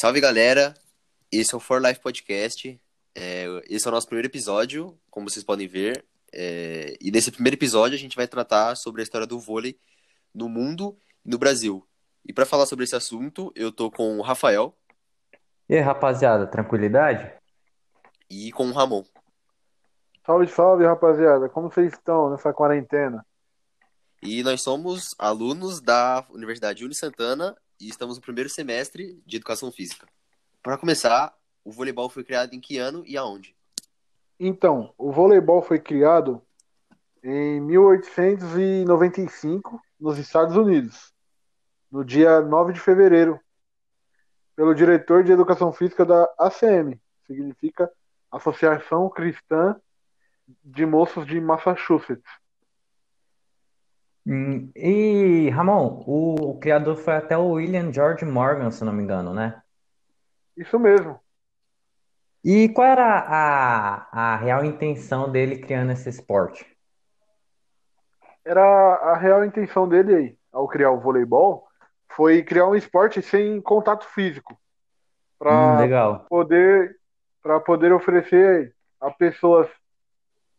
Salve galera, esse é o For Life Podcast. É, esse é o nosso primeiro episódio, como vocês podem ver. É, e nesse primeiro episódio a gente vai tratar sobre a história do vôlei no mundo e no Brasil. E para falar sobre esse assunto, eu tô com o Rafael. E aí, rapaziada, tranquilidade? E com o Ramon. Salve, salve, rapaziada. Como vocês estão nessa quarentena? E nós somos alunos da Universidade Uni Santana e estamos no primeiro semestre de Educação Física. Para começar, o voleibol foi criado em que ano e aonde? Então, o voleibol foi criado em 1895 nos Estados Unidos, no dia 9 de fevereiro, pelo diretor de Educação Física da ACM, significa Associação Cristã de Moços de Massachusetts. Hum, e, Ramon, o, o criador foi até o William George Morgan, se não me engano, né? Isso mesmo. E qual era a, a real intenção dele criando esse esporte? Era a real intenção dele ao criar o voleibol foi criar um esporte sem contato físico Hum, para legal. poder para poder oferecer a pessoas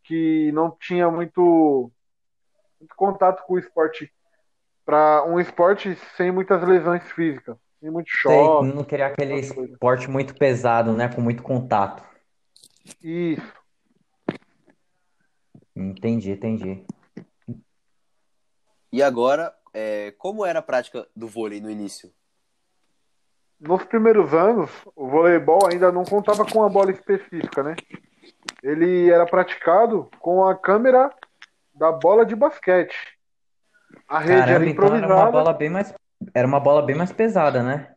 que não muito, muito contato com o esporte para um esporte sem muitas lesões físicas, sem muito Sei, choque, não queria aquele esporte muito pesado, né? Com muito contato. Isso. Entendi, entendi. E agora, é, como era a prática do vôlei no início? Nos primeiros anos, o voleibol ainda não contava com a bola específica, né? Ele era praticado com a câmera da bola de basquete. A rede era Caramba, então era uma improvisada. bola bem mais, era uma bola bem mais pesada, né?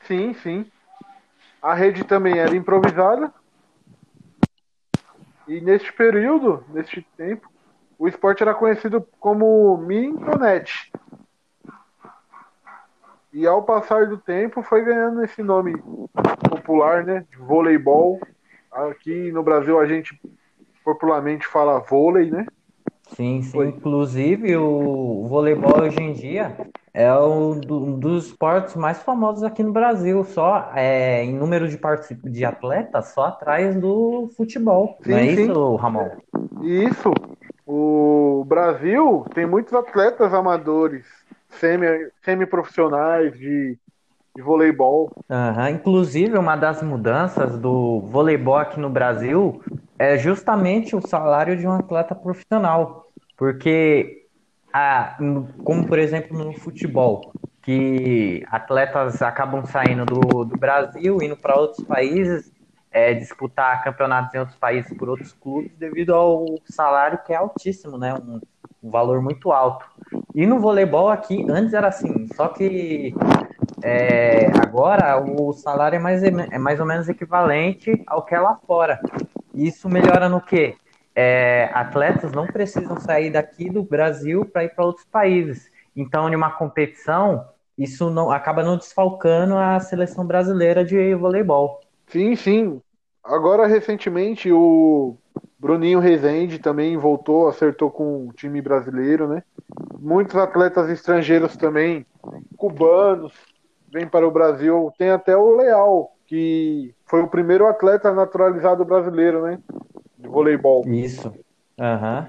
Sim, sim. A rede também era improvisada. E neste período, neste tempo, o esporte era conhecido como mintonet. E ao passar do tempo foi ganhando esse nome popular, né, de voleibol. Aqui no Brasil a gente popularmente fala vôlei, né? Sim, sim. Foi. Inclusive, o voleibol hoje em dia é um do- um dos esportes mais famosos aqui no Brasil. Só é, em número de, de atletas, só atrás do futebol. Não é Sim, sim. isso, Ramon? Isso, o Brasil tem muitos atletas amadores, semi, semi-profissionais de, de voleibol. Aham. Inclusive, uma das mudanças do voleibol aqui no Brasil é justamente o salário de um atleta profissional. Porque, a, como por exemplo no futebol, que atletas acabam saindo do, do Brasil, indo para outros países, é, disputar campeonatos em outros países por outros clubes, devido ao salário que é altíssimo, né? Um, um valor muito alto. E no voleibol aqui, antes era assim, só que é, agora o salário é mais, é mais ou menos equivalente ao que é lá fora. Isso melhora no quê? É, atletas não precisam sair daqui do Brasil para ir para outros países. Então, em uma competição, isso não acaba não desfalcando a seleção brasileira de voleibol. Sim, sim. Agora, recentemente, o Bruninho Rezende também voltou, acertou com o time brasileiro, né? Muitos atletas estrangeiros também, cubanos, vêm para o Brasil. Tem até o Leal, que foi o primeiro atleta naturalizado brasileiro, né? De voleibol. Isso. Aham.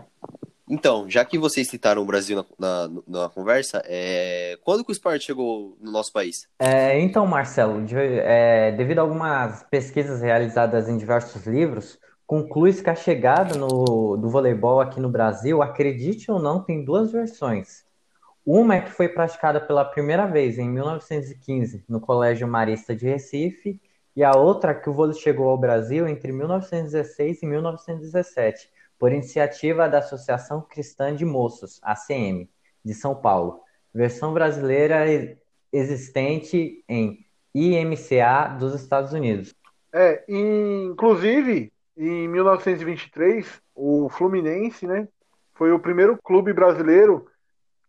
Então, já que vocês citaram o Brasil na, na, na conversa, é, quando que o esporte chegou no nosso país? É, então, Marcelo, de- é, devido a algumas pesquisas realizadas em diversos livros, conclui-se que a chegada no- do voleibol aqui no Brasil, acredite ou não, tem duas versões. Uma é que foi praticada pela primeira vez em 1915 no Colégio Marista de Recife, e a outra que o vôlei chegou ao Brasil entre 1916 e 1917, por iniciativa da Associação Cristã de Moços, ACM, de São Paulo. Versão brasileira existente em IMCA dos Estados Unidos. É, inclusive, em 1923, o Fluminense, né, foi o primeiro clube brasileiro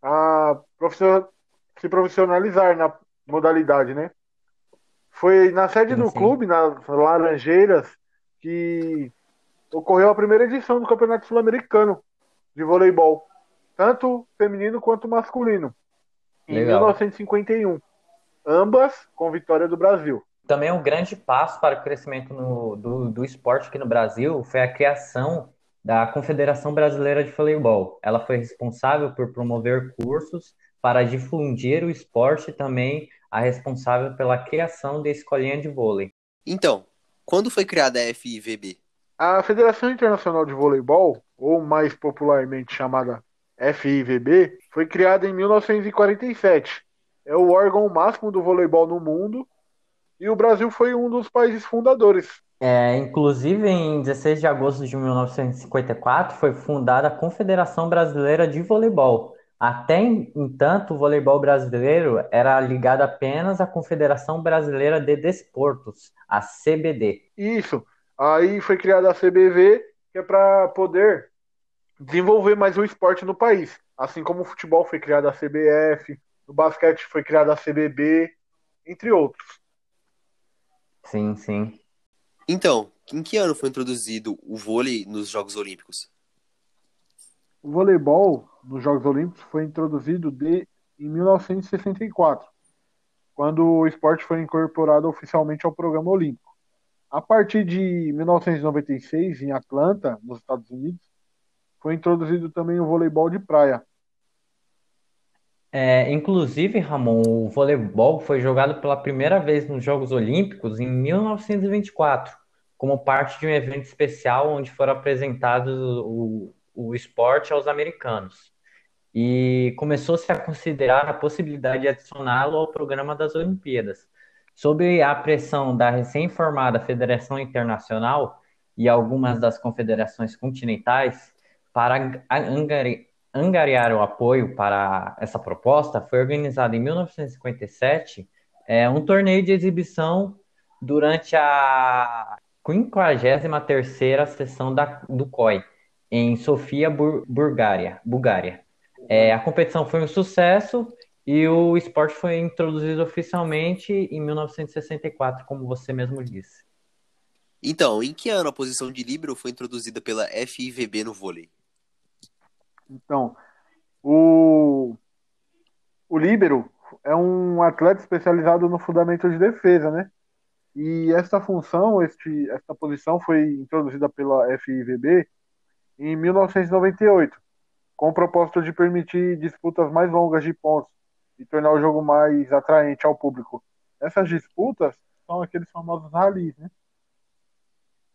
a profissional- se profissionalizar na modalidade, né? Foi na sede do sim. clube, nas Laranjeiras, que ocorreu a primeira edição do Campeonato Sul-Americano de voleibol, tanto feminino quanto masculino, em Legal. 1951. ambas com vitória do Brasil. Também um grande passo para o crescimento no, do, do esporte aqui no Brasil foi a criação da Confederação Brasileira de Voleibol. Ela foi responsável por promover cursos para difundir o esporte e também a responsável pela criação da escolinha de vôlei. Então, quando foi criada a FIVB? A Federação Internacional de Voleibol, ou mais popularmente chamada FIVB, foi criada em 1947. É o órgão máximo do voleibol no mundo e o Brasil foi um dos países fundadores. É, inclusive, em 16 de agosto de 1954, foi fundada a Confederação Brasileira de Voleibol. Até entanto, o voleibol brasileiro era ligado apenas à Confederação Brasileira de Desportos, a CBD. Isso. Aí foi criada a CBV, que é para poder desenvolver mais o esporte no país. Assim como o futebol foi criada a CBF, o basquete foi criada a CBB, entre outros. Sim, sim. Então, em que ano foi introduzido o vôlei nos Jogos Olímpicos? O voleibol nos Jogos Olímpicos foi introduzido de, em 1964, quando o esporte foi incorporado oficialmente ao programa olímpico. A partir de 1996, em Atlanta, nos Estados Unidos, foi introduzido também o voleibol de praia. É, inclusive, Ramon, o voleibol foi jogado pela primeira vez nos Jogos Olímpicos em 1924, como parte de um evento especial onde foram apresentados o, o esporte aos americanos. E começou-se a considerar a possibilidade de adicioná-lo ao programa das Olimpíadas. Sob a pressão da recém-formada Federação Internacional e algumas das confederações continentais, para angariar o apoio para essa proposta, foi organizado em 1957 é, um torneio de exibição durante a 53ª sessão da, do COI, em Sofia, Bulgária. Bulgária. É, a competição foi um sucesso e o esporte foi introduzido oficialmente em 1964, como você mesmo disse. Então, em que ano a posição de líbero foi introduzida pela FIVB no vôlei? Então, o, o líbero é um atleta especializado no fundamento de defesa, né? E essa função, este, essa posição foi introduzida pela FIVB em 1998, com o propósito de permitir disputas mais longas de pontos e tornar o jogo mais atraente ao público. Essas disputas são aqueles famosos ralis, né?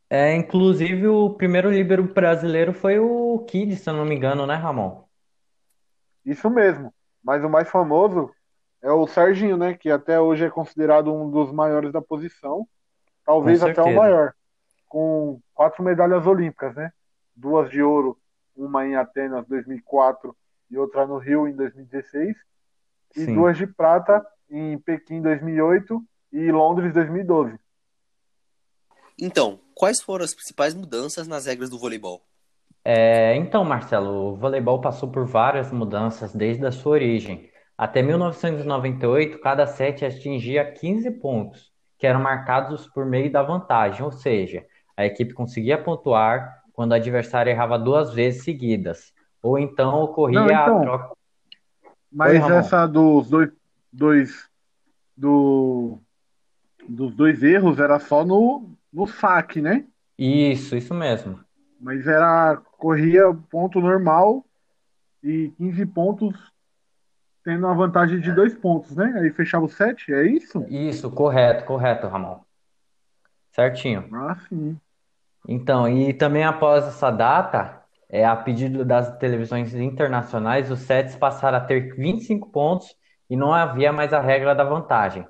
É, inclusive, o primeiro líbero brasileiro foi o Kid, se eu não me engano, né, Ramon? Isso mesmo. Mas o mais famoso é o Serginho, né? Que até hoje é considerado um dos maiores da posição. Talvez até o maior. Com quatro medalhas olímpicas, né? Duas de ouro, uma em Atenas 2004 e outra no Rio em 2016. E Sim. duas de prata em Pequim 2008 e Londres 2012. Então, quais foram as principais mudanças nas regras do voleibol? É, então, Marcelo, o voleibol passou por várias mudanças desde a sua origem. Até 1998, cada set atingia 15 pontos, que eram marcados por meio da vantagem, ou seja, a equipe conseguia pontuar quando o adversário errava duas vezes seguidas, ou então ocorria Não, então, a troca. Mas Oi, essa dos dois, dois do, dos dois erros era só no, no saque, né? Isso, isso mesmo. Mas era corria ponto normal e 15 pontos tendo uma vantagem de dois pontos, né? Aí fechava o set, é isso? Isso, correto, correto, Ramon. Certinho. Ah, sim. Então, e também após essa data, é, a pedido das televisões internacionais, os sets passaram a ter 25 pontos e não havia mais a regra da vantagem.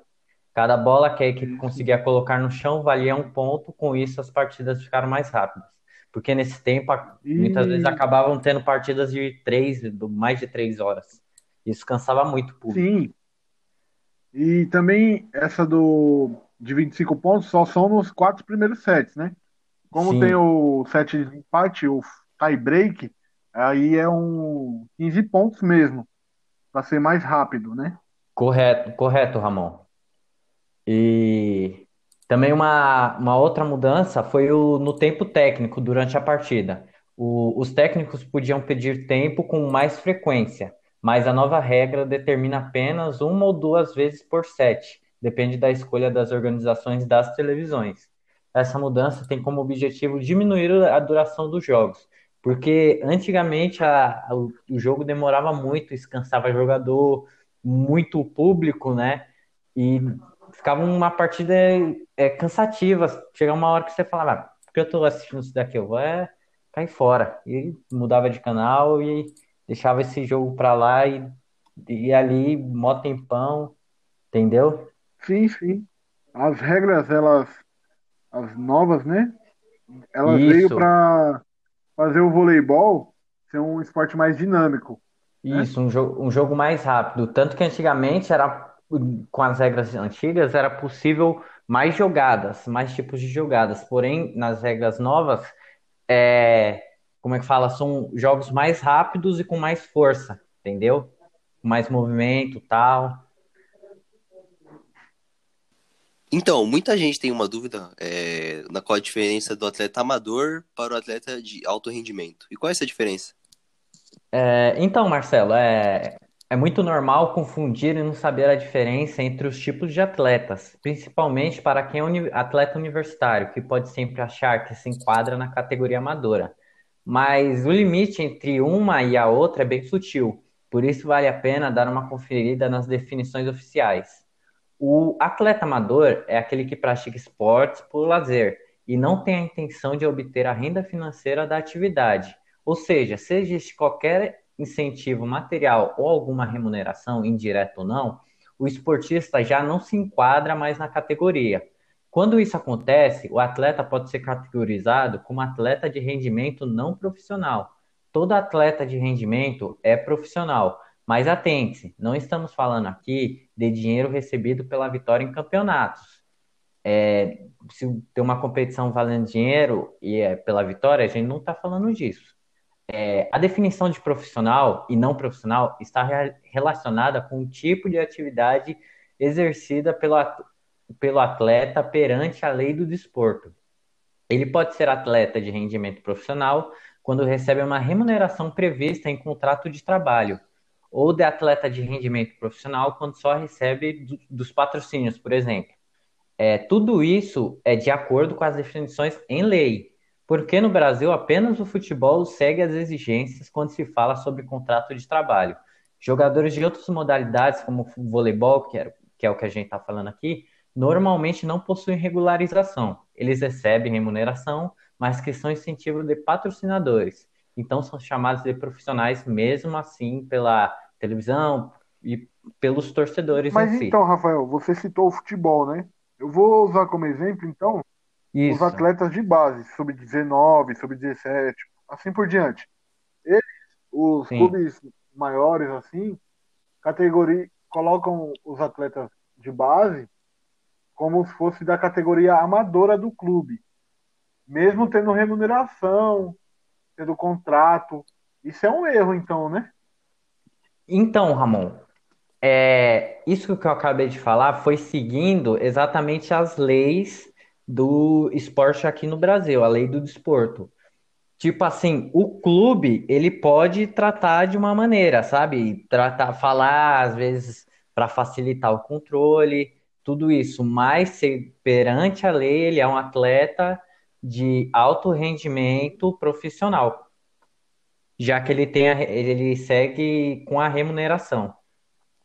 Cada bola que a equipe conseguia colocar no chão valia um ponto, com isso as partidas ficaram mais rápidas. Porque nesse tempo, muitas vezes acabavam tendo partidas de três, mais de três horas. Isso cansava muito o público. Sim. E também essa do de 25 pontos só são nos quatro primeiros sets, né? Como Sim. tem o set de empate, o tie break, aí é um 15 pontos mesmo, para ser mais rápido, né? Correto, correto, Ramon. E também uma, uma outra mudança foi o, no tempo técnico durante a partida. O, os técnicos podiam pedir tempo com mais frequência, mas a nova regra determina apenas uma ou duas vezes por set, depende da escolha das organizações das televisões. Essa mudança tem como objetivo diminuir a duração dos jogos, porque antigamente a, a, o jogo demorava muito, descansava jogador, muito público, né? E ficava uma partida é, cansativa. Chegava uma hora que você falava, ah, por que eu tô assistindo isso daqui? Eu vou é, cair fora. E mudava de canal e deixava esse jogo para lá e, e ali, mó tempão, entendeu? Sim, sim. As regras, elas, as novas, né? Elas Isso. veio para fazer o voleibol ser um esporte mais dinâmico. Né? Isso, né? um, jogo, um jogo mais rápido. Tanto que antigamente era com as regras antigas era possível mais jogadas, mais tipos de jogadas. Porém, nas regras novas, é, como é que fala? São jogos mais rápidos e com mais força, entendeu? Com mais movimento, tal. Então, muita gente tem uma dúvida é, na qual a diferença do atleta amador para o atleta de alto rendimento. E qual é essa diferença? É, então, Marcelo, é, é muito normal confundir e não saber a diferença entre os tipos de atletas, principalmente para quem é atleta universitário, que pode sempre achar que se enquadra na categoria amadora. Mas o limite entre uma e a outra é bem sutil, por isso vale a pena dar uma conferida nas definições oficiais. O atleta amador é aquele que pratica esportes por lazer e não tem a intenção de obter a renda financeira da atividade. Ou seja, seja este qualquer incentivo material ou alguma remuneração, indireta ou não, o esportista já não se enquadra mais na categoria. Quando isso acontece, o atleta pode ser categorizado como atleta de rendimento não profissional. Todo atleta de rendimento é profissional, mas atente-se, não estamos falando aqui de dinheiro recebido pela vitória em campeonatos. É, se tem uma competição valendo dinheiro e é pela vitória, a gente não está falando disso é, a definição de profissional e não profissional está re relacionada com o tipo de atividade exercida pelo, pelo atleta perante a lei do desporto. Ele pode ser atleta de rendimento profissional quando recebe uma remuneração prevista em contrato de trabalho, ou de atleta de rendimento profissional quando só recebe do, dos patrocínios, por exemplo. É, tudo isso é de acordo com as definições em lei. Porque no Brasil apenas o futebol segue as exigências quando se fala sobre contrato de trabalho. Jogadores de outras modalidades, como o voleibol, que que é o que a gente está falando aqui, normalmente não possuem regularização. Eles recebem remuneração, mas que são incentivo de patrocinadores. Então são chamados de profissionais mesmo assim pela televisão e pelos torcedores Mas em então, Rafael, você citou o futebol, né? Eu vou usar como exemplo, então, isso. os atletas de base, sub-19, sub-17, assim por diante. Eles, os Sim. clubes maiores, assim, categoria, colocam os atletas de base como se fosse da categoria amadora do clube. Mesmo tendo remuneração, tendo contrato. Isso é um erro, então, né? Então, Ramon, é, isso que eu acabei de falar foi seguindo exatamente as leis do esporte aqui no Brasil, a lei do desporto. Tipo assim, o clube, ele pode tratar de uma maneira, sabe? Tratar, falar, às vezes, para facilitar o controle, tudo isso, mas se, perante a lei, ele é um atleta de alto rendimento profissional, já que ele tem a, ele segue com a remuneração.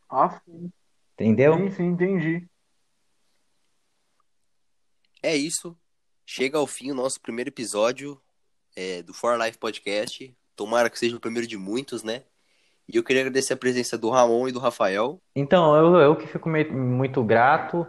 Ah, sim. Entendeu? Sim, sim, entendi. É isso. Chega ao fim o nosso primeiro episódio é, do For Life Podcast. Tomara que seja o primeiro de muitos, né? E eu queria agradecer a presença do Ramon e do Rafael. Então, eu, eu que fico muito grato.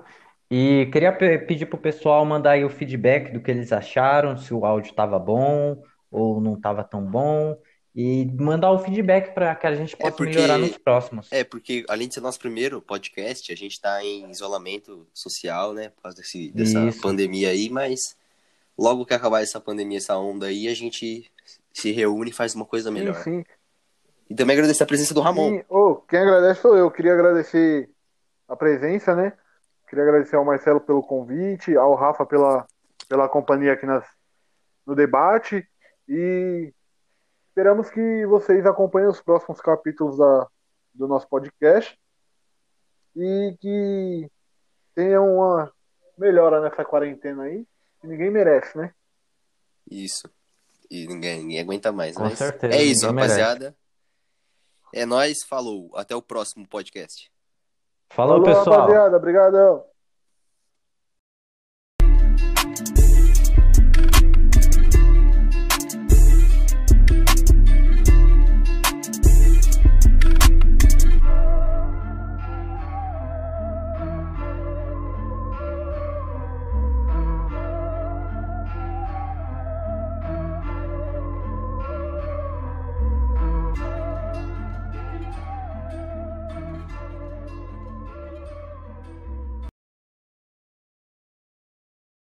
E queria pedir pro pessoal mandar aí o feedback do que eles acharam, se o áudio estava bom ou não estava tão bom e mandar o feedback para que a gente é possa é porque, melhorar nos próximos. É, porque além de ser nosso primeiro podcast, a gente está em isolamento social, né, por causa desse, dessa Isso. pandemia aí, mas logo que acabar essa pandemia, essa onda aí, a gente se reúne e faz uma coisa melhor. Sim, sim. E também agradecer a presença do Ramon. Oh, quem agradece sou eu. Queria agradecer a presença, né? Queria agradecer ao Marcelo pelo convite, ao Rafa pela, pela companhia aqui nas, no debate. E esperamos que vocês acompanhem os próximos capítulos da, do nosso podcast. E que tenham uma melhora nessa quarentena aí. Que ninguém merece, né? Isso. E ninguém, ninguém aguenta mais. Com certeza. É isso, rapaziada. Merece. É nós, falou. Até o próximo podcast. Falou, falou pessoal. Rapaziada, obrigadão.